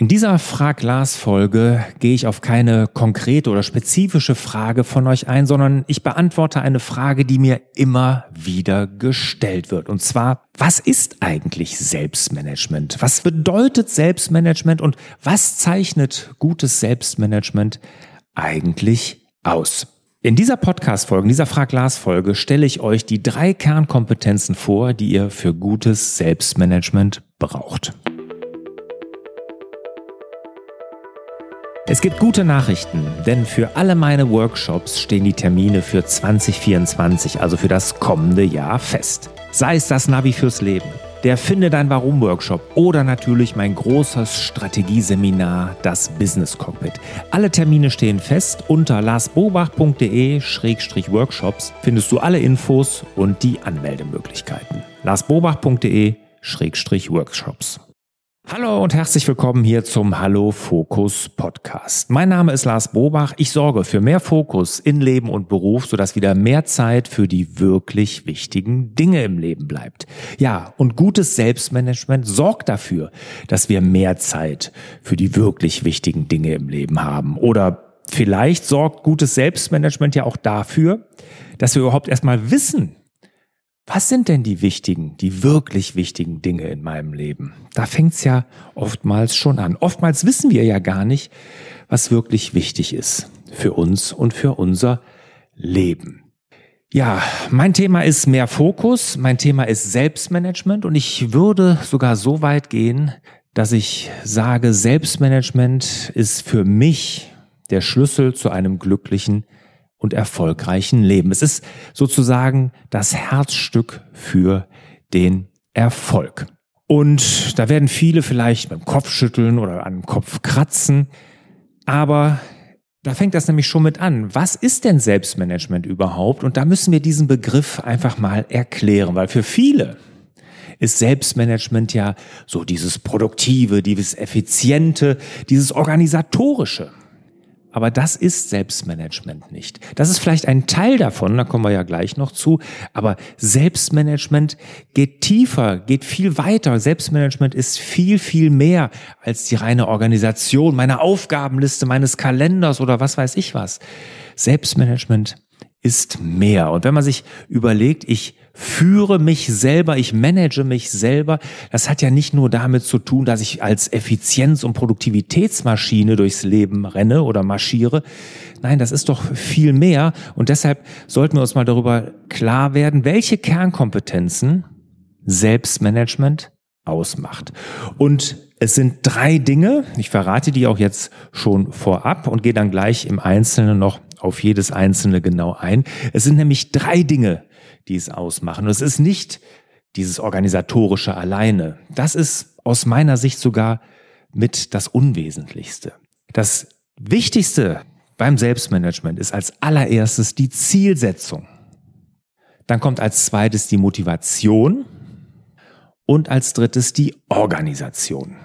In dieser Frag-Lars-Folge gehe ich auf keine konkrete oder spezifische Frage von euch ein, sondern ich beantworte eine Frage, die mir immer wieder gestellt wird. Und zwar, was ist eigentlich Selbstmanagement? Was bedeutet Selbstmanagement und was zeichnet gutes Selbstmanagement eigentlich aus? In dieser Podcast-Folge, in dieser Frag-Lars-Folge stelle ich euch die drei Kernkompetenzen vor, die ihr für gutes Selbstmanagement braucht. Es gibt gute Nachrichten, denn für alle meine Workshops stehen die Termine für 2024, also für das kommende Jahr fest. Sei es das Navi fürs Leben, der Finde dein Warum Workshop oder natürlich mein großes Strategieseminar, das Business Cockpit. Alle Termine stehen fest. Unter larsbobach.de-workshops findest du alle Infos und die Anmeldemöglichkeiten. larsbobach.de-workshops. Hallo und herzlich willkommen hier zum Hallo Fokus Podcast. Mein Name ist Lars Bobach. Ich sorge für mehr Fokus in Leben und Beruf, sodass wieder mehr Zeit für die wirklich wichtigen Dinge im Leben bleibt. Ja, und gutes Selbstmanagement sorgt dafür, dass wir mehr Zeit für die wirklich wichtigen Dinge im Leben haben. Oder vielleicht sorgt gutes Selbstmanagement ja auch dafür, dass wir überhaupt erstmal wissen, was sind denn die wichtigen, die wirklich wichtigen Dinge in meinem Leben? Da fängt's ja oftmals schon an. Oftmals wissen wir ja gar nicht, was wirklich wichtig ist für uns und für unser Leben. Ja, mein Thema ist mehr Fokus, mein Thema ist Selbstmanagement und ich würde sogar so weit gehen, dass ich sage, Selbstmanagement ist für mich der Schlüssel zu einem glücklichen und erfolgreichen Leben. Es ist sozusagen das Herzstück für den Erfolg. Und da werden viele vielleicht beim Kopf schütteln oder an dem Kopf kratzen. Aber da fängt das nämlich schon mit an. Was ist denn Selbstmanagement überhaupt? Und da müssen wir diesen Begriff einfach mal erklären, weil für viele ist Selbstmanagement ja so dieses Produktive, dieses Effiziente, dieses Organisatorische. Aber das ist Selbstmanagement nicht. Das ist vielleicht ein Teil davon, da kommen wir ja gleich noch zu. Aber Selbstmanagement geht tiefer, geht viel weiter. Selbstmanagement ist viel, viel mehr als die reine Organisation meiner Aufgabenliste, meines Kalenders oder was weiß ich was. Selbstmanagement ist mehr. Und wenn man sich überlegt, ich führe mich selber, ich manage mich selber, das hat ja nicht nur damit zu tun, dass ich als Effizienz- und Produktivitätsmaschine durchs Leben renne oder marschiere. Nein, das ist doch viel mehr. Und deshalb sollten wir uns mal darüber klar werden, welche Kernkompetenzen Selbstmanagement ausmacht. Und es sind drei Dinge, ich verrate die auch jetzt schon vorab und gehe dann gleich im Einzelnen noch auf jedes einzelne genau ein. Es sind nämlich drei Dinge, die es ausmachen. Und es ist nicht dieses organisatorische alleine. Das ist aus meiner Sicht sogar mit das Unwesentlichste. Das Wichtigste beim Selbstmanagement ist als allererstes die Zielsetzung. Dann kommt als zweites die Motivation und als drittes die Organisation.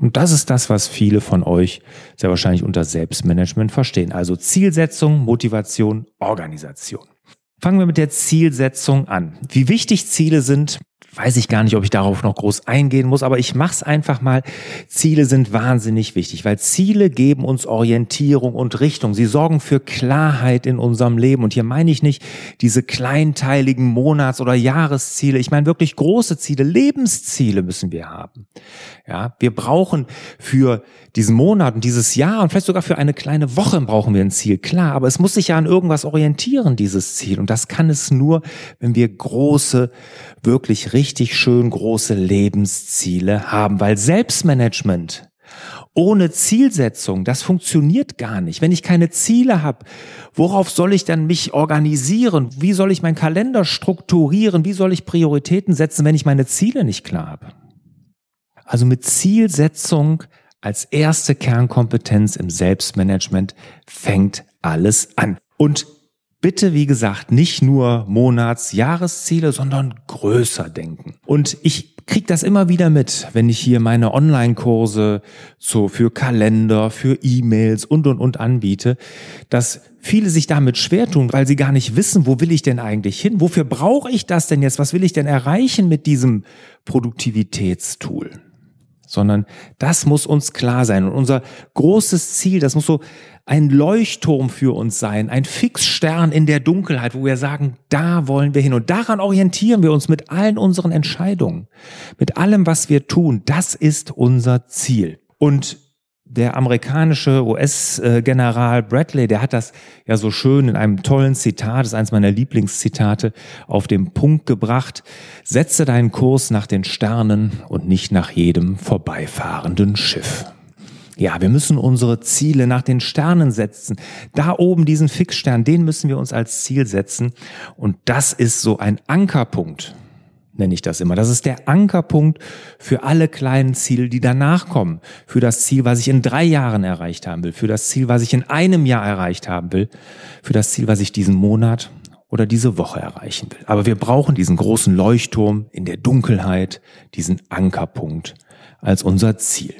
Und das ist das, was viele von euch sehr wahrscheinlich unter Selbstmanagement verstehen. Also Zielsetzung, Motivation, Organisation. Fangen wir mit der Zielsetzung an. Wie wichtig Ziele sind, weiß ich gar nicht, ob ich darauf noch groß eingehen muss, aber ich mache es einfach mal. Ziele sind wahnsinnig wichtig, weil Ziele geben uns Orientierung und Richtung. Sie sorgen für Klarheit in unserem Leben. Und hier meine ich nicht diese kleinteiligen Monats- oder Jahresziele. Ich meine wirklich große Ziele, Lebensziele müssen wir haben. Ja, wir brauchen für diesen Monat und dieses Jahr und vielleicht sogar für eine kleine Woche brauchen wir ein Ziel. Klar, aber es muss sich ja an irgendwas orientieren, dieses Ziel. Und das kann es nur, wenn wir große, wirklich richtig schön große Lebensziele haben, weil Selbstmanagement ohne Zielsetzung, das funktioniert gar nicht. Wenn ich keine Ziele habe, worauf soll ich dann mich organisieren? Wie soll ich meinen Kalender strukturieren? Wie soll ich Prioritäten setzen, wenn ich meine Ziele nicht klar habe? Also mit Zielsetzung als erste Kernkompetenz im Selbstmanagement fängt alles an. Und bitte, wie gesagt, nicht nur Monats-, Jahresziele, sondern größer denken. Und ich kriege das immer wieder mit, wenn ich hier meine Online-Kurse so für Kalender, für E-Mails und und und anbiete, dass viele sich damit schwer tun, weil sie gar nicht wissen, wo will ich denn eigentlich hin? Wofür brauche ich das denn jetzt? Was will ich denn erreichen mit diesem Produktivitätstool? Sondern das muss uns klar sein. Und unser großes Ziel, das muss so ein Leuchtturm für uns sein, ein Fixstern in der Dunkelheit, wo wir sagen, da wollen wir hin. Und daran orientieren wir uns mit allen unseren Entscheidungen, mit allem, was wir tun. Das ist unser Ziel. Und der amerikanische US-General Bradley, der hat das ja so schön in einem tollen Zitat, das ist eines meiner Lieblingszitate, auf den Punkt gebracht. Setze deinen Kurs nach den Sternen und nicht nach jedem vorbeifahrenden Schiff. Ja, wir müssen unsere Ziele nach den Sternen setzen. Da oben diesen Fixstern, den müssen wir uns als Ziel setzen. Und das ist so ein Ankerpunkt nenne ich das immer. Das ist der Ankerpunkt für alle kleinen Ziele, die danach kommen. Für das Ziel, was ich in drei Jahren erreicht haben will. Für das Ziel, was ich in einem Jahr erreicht haben will. Für das Ziel, was ich diesen Monat oder diese Woche erreichen will. Aber wir brauchen diesen großen Leuchtturm in der Dunkelheit, diesen Ankerpunkt als unser Ziel.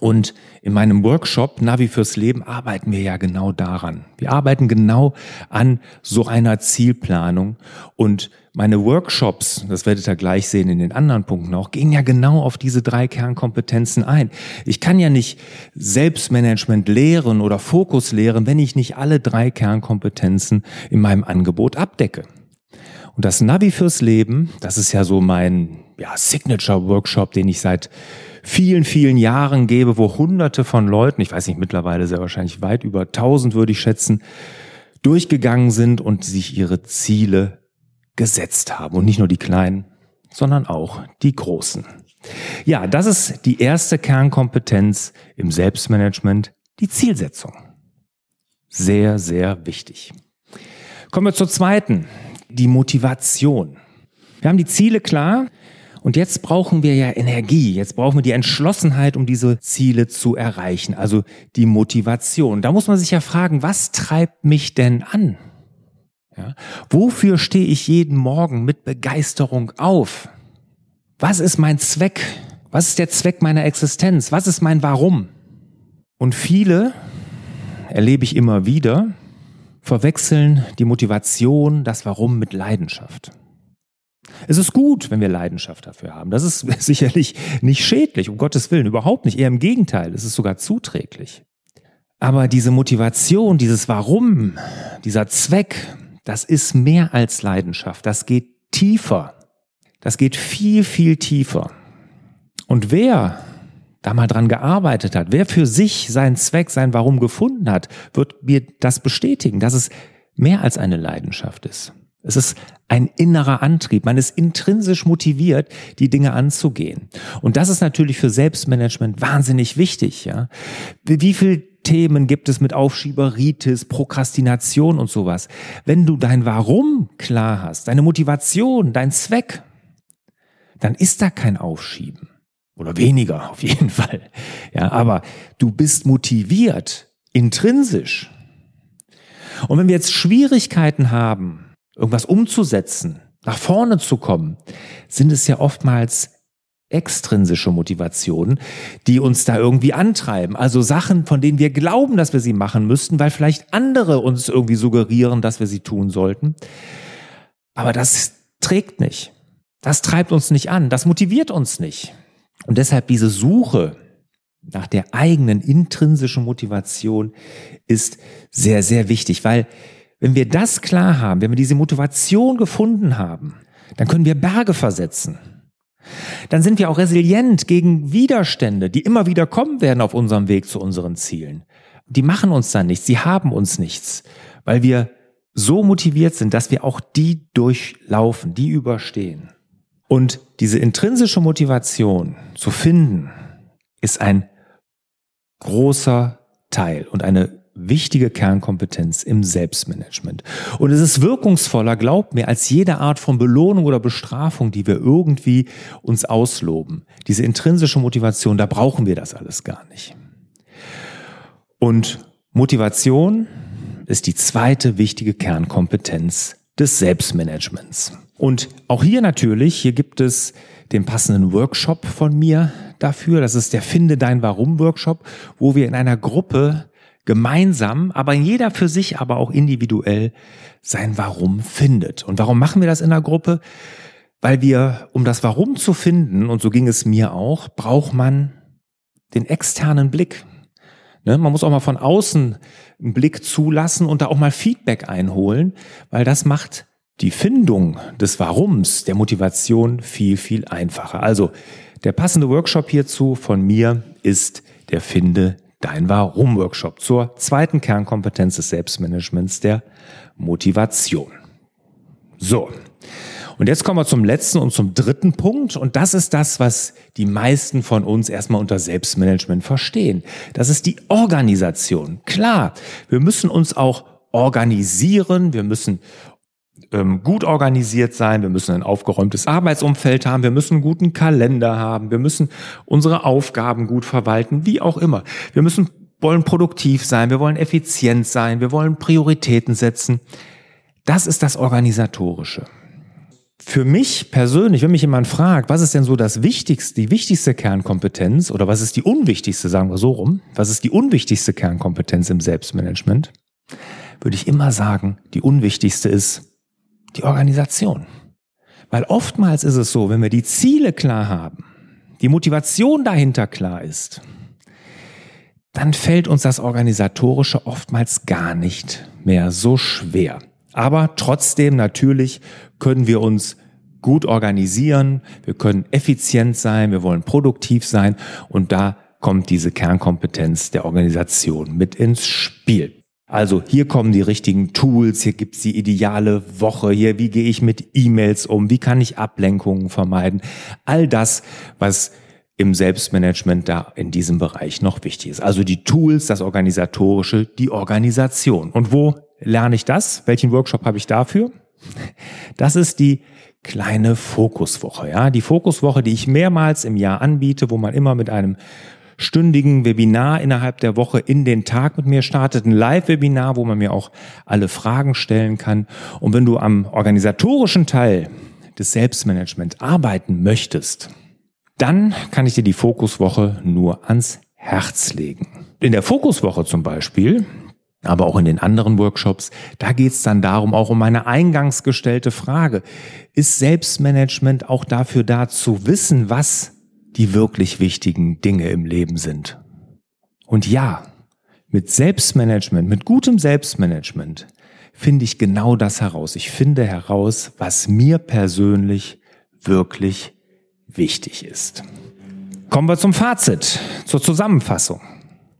Und in meinem Workshop Navi fürs Leben arbeiten wir ja genau daran. Wir arbeiten genau an so einer Zielplanung. Und meine Workshops, das werdet ihr gleich sehen in den anderen Punkten auch, gehen ja genau auf diese drei Kernkompetenzen ein. Ich kann ja nicht Selbstmanagement lehren oder Fokus lehren, wenn ich nicht alle drei Kernkompetenzen in meinem Angebot abdecke. Und das Navi fürs Leben, das ist ja so mein ja, Signature Workshop, den ich seit vielen, vielen Jahren gebe, wo hunderte von Leuten, ich weiß nicht, mittlerweile sehr wahrscheinlich weit über tausend würde ich schätzen, durchgegangen sind und sich ihre Ziele gesetzt haben. Und nicht nur die kleinen, sondern auch die großen. Ja, das ist die erste Kernkompetenz im Selbstmanagement, die Zielsetzung. Sehr, sehr wichtig. Kommen wir zur zweiten, die Motivation. Wir haben die Ziele klar, und jetzt brauchen wir ja Energie, jetzt brauchen wir die Entschlossenheit, um diese Ziele zu erreichen, also die Motivation. Da muss man sich ja fragen, was treibt mich denn an? Ja? Wofür stehe ich jeden Morgen mit Begeisterung auf? Was ist mein Zweck? Was ist der Zweck meiner Existenz? Was ist mein Warum? Und viele, erlebe ich immer wieder, verwechseln die Motivation, das Warum mit Leidenschaft. Es ist gut, wenn wir Leidenschaft dafür haben. Das ist sicherlich nicht schädlich, um Gottes Willen, überhaupt nicht. Eher im Gegenteil, es ist sogar zuträglich. Aber diese Motivation, dieses Warum, dieser Zweck, das ist mehr als Leidenschaft. Das geht tiefer. Das geht viel, viel tiefer. Und wer da mal dran gearbeitet hat, wer für sich seinen Zweck, sein Warum gefunden hat, wird mir das bestätigen, dass es mehr als eine Leidenschaft ist. Es ist ein innerer Antrieb. Man ist intrinsisch motiviert, die Dinge anzugehen. Und das ist natürlich für Selbstmanagement wahnsinnig wichtig, ja. Wie viel Themen gibt es mit Aufschieberitis, Prokrastination und sowas? Wenn du dein Warum klar hast, deine Motivation, dein Zweck, dann ist da kein Aufschieben. Oder weniger, auf jeden Fall. Ja, aber du bist motiviert, intrinsisch. Und wenn wir jetzt Schwierigkeiten haben, irgendwas umzusetzen, nach vorne zu kommen, sind es ja oftmals extrinsische Motivationen, die uns da irgendwie antreiben. Also Sachen, von denen wir glauben, dass wir sie machen müssten, weil vielleicht andere uns irgendwie suggerieren, dass wir sie tun sollten. Aber das trägt nicht. Das treibt uns nicht an. Das motiviert uns nicht. Und deshalb diese Suche nach der eigenen intrinsischen Motivation ist sehr, sehr wichtig, weil wenn wir das klar haben, wenn wir diese Motivation gefunden haben, dann können wir Berge versetzen. Dann sind wir auch resilient gegen Widerstände, die immer wieder kommen werden auf unserem Weg zu unseren Zielen. Die machen uns dann nichts, sie haben uns nichts, weil wir so motiviert sind, dass wir auch die durchlaufen, die überstehen. Und diese intrinsische Motivation zu finden, ist ein großer Teil und eine wichtige Kernkompetenz im Selbstmanagement. Und es ist wirkungsvoller, glaubt mir, als jede Art von Belohnung oder Bestrafung, die wir irgendwie uns ausloben. Diese intrinsische Motivation, da brauchen wir das alles gar nicht. Und Motivation ist die zweite wichtige Kernkompetenz des Selbstmanagements. Und auch hier natürlich, hier gibt es den passenden Workshop von mir dafür. Das ist der Finde dein Warum Workshop, wo wir in einer Gruppe gemeinsam, aber jeder für sich, aber auch individuell sein Warum findet. Und warum machen wir das in der Gruppe? Weil wir, um das Warum zu finden, und so ging es mir auch, braucht man den externen Blick. Ne? Man muss auch mal von außen einen Blick zulassen und da auch mal Feedback einholen, weil das macht die Findung des Warums, der Motivation viel, viel einfacher. Also der passende Workshop hierzu von mir ist der Finde dein Warum Workshop zur zweiten Kernkompetenz des Selbstmanagements der Motivation. So. Und jetzt kommen wir zum letzten und zum dritten Punkt. Und das ist das, was die meisten von uns erstmal unter Selbstmanagement verstehen. Das ist die Organisation. Klar, wir müssen uns auch organisieren. Wir müssen ähm, gut organisiert sein, wir müssen ein aufgeräumtes Arbeitsumfeld haben, wir müssen einen guten Kalender haben, wir müssen unsere Aufgaben gut verwalten, wie auch immer. Wir müssen wollen produktiv sein, wir wollen effizient sein, wir wollen Prioritäten setzen. Das ist das Organisatorische. Für mich persönlich, wenn mich jemand fragt, was ist denn so das wichtigste, die wichtigste Kernkompetenz oder was ist die unwichtigste, sagen wir so rum, was ist die unwichtigste Kernkompetenz im Selbstmanagement, würde ich immer sagen, die unwichtigste ist die Organisation. Weil oftmals ist es so, wenn wir die Ziele klar haben, die Motivation dahinter klar ist, dann fällt uns das Organisatorische oftmals gar nicht mehr so schwer. Aber trotzdem natürlich können wir uns gut organisieren, wir können effizient sein, wir wollen produktiv sein und da kommt diese Kernkompetenz der Organisation mit ins Spiel. Also hier kommen die richtigen Tools, hier gibt's die ideale Woche, hier wie gehe ich mit E-Mails um, wie kann ich Ablenkungen vermeiden. All das, was im Selbstmanagement da in diesem Bereich noch wichtig ist. Also die Tools, das Organisatorische, die Organisation. Und wo lerne ich das? Welchen Workshop habe ich dafür? Das ist die kleine Fokuswoche, ja. Die Fokuswoche, die ich mehrmals im Jahr anbiete, wo man immer mit einem stündigen Webinar innerhalb der Woche in den Tag mit mir startet. Ein Live-Webinar, wo man mir auch alle Fragen stellen kann. Und wenn du am organisatorischen Teil des Selbstmanagement arbeiten möchtest, dann kann ich dir die Fokuswoche nur ans Herz legen. In der Fokuswoche zum Beispiel, aber auch in den anderen Workshops, da geht es dann darum, auch um eine eingangs gestellte Frage. Ist Selbstmanagement auch dafür da zu wissen, was die wirklich wichtigen Dinge im Leben sind. Und ja, mit Selbstmanagement, mit gutem Selbstmanagement finde ich genau das heraus. Ich finde heraus, was mir persönlich wirklich wichtig ist. Kommen wir zum Fazit, zur Zusammenfassung.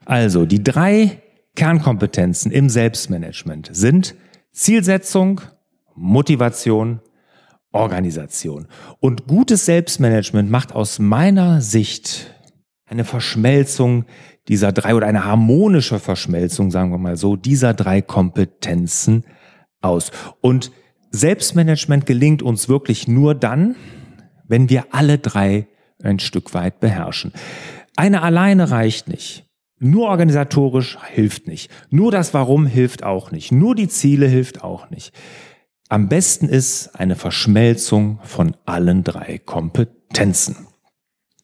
Also die drei Kernkompetenzen im Selbstmanagement sind Zielsetzung, Motivation Organisation. Und gutes Selbstmanagement macht aus meiner Sicht eine Verschmelzung dieser drei oder eine harmonische Verschmelzung, sagen wir mal so, dieser drei Kompetenzen aus. Und Selbstmanagement gelingt uns wirklich nur dann, wenn wir alle drei ein Stück weit beherrschen. Eine alleine reicht nicht. Nur organisatorisch hilft nicht. Nur das Warum hilft auch nicht. Nur die Ziele hilft auch nicht. Am besten ist eine Verschmelzung von allen drei Kompetenzen.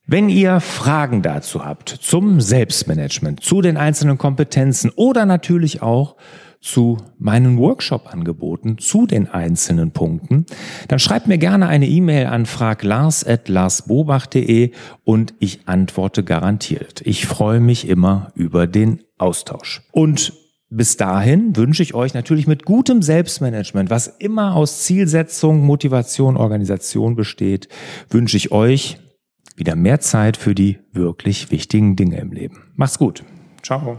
Wenn ihr Fragen dazu habt zum Selbstmanagement, zu den einzelnen Kompetenzen oder natürlich auch zu meinen Workshop-Angeboten, zu den einzelnen Punkten, dann schreibt mir gerne eine E-Mail an fraglars.larsbobach.de und ich antworte garantiert. Ich freue mich immer über den Austausch. Und bis dahin wünsche ich euch natürlich mit gutem Selbstmanagement, was immer aus Zielsetzung, Motivation, Organisation besteht, wünsche ich euch wieder mehr Zeit für die wirklich wichtigen Dinge im Leben. Macht's gut. Ciao.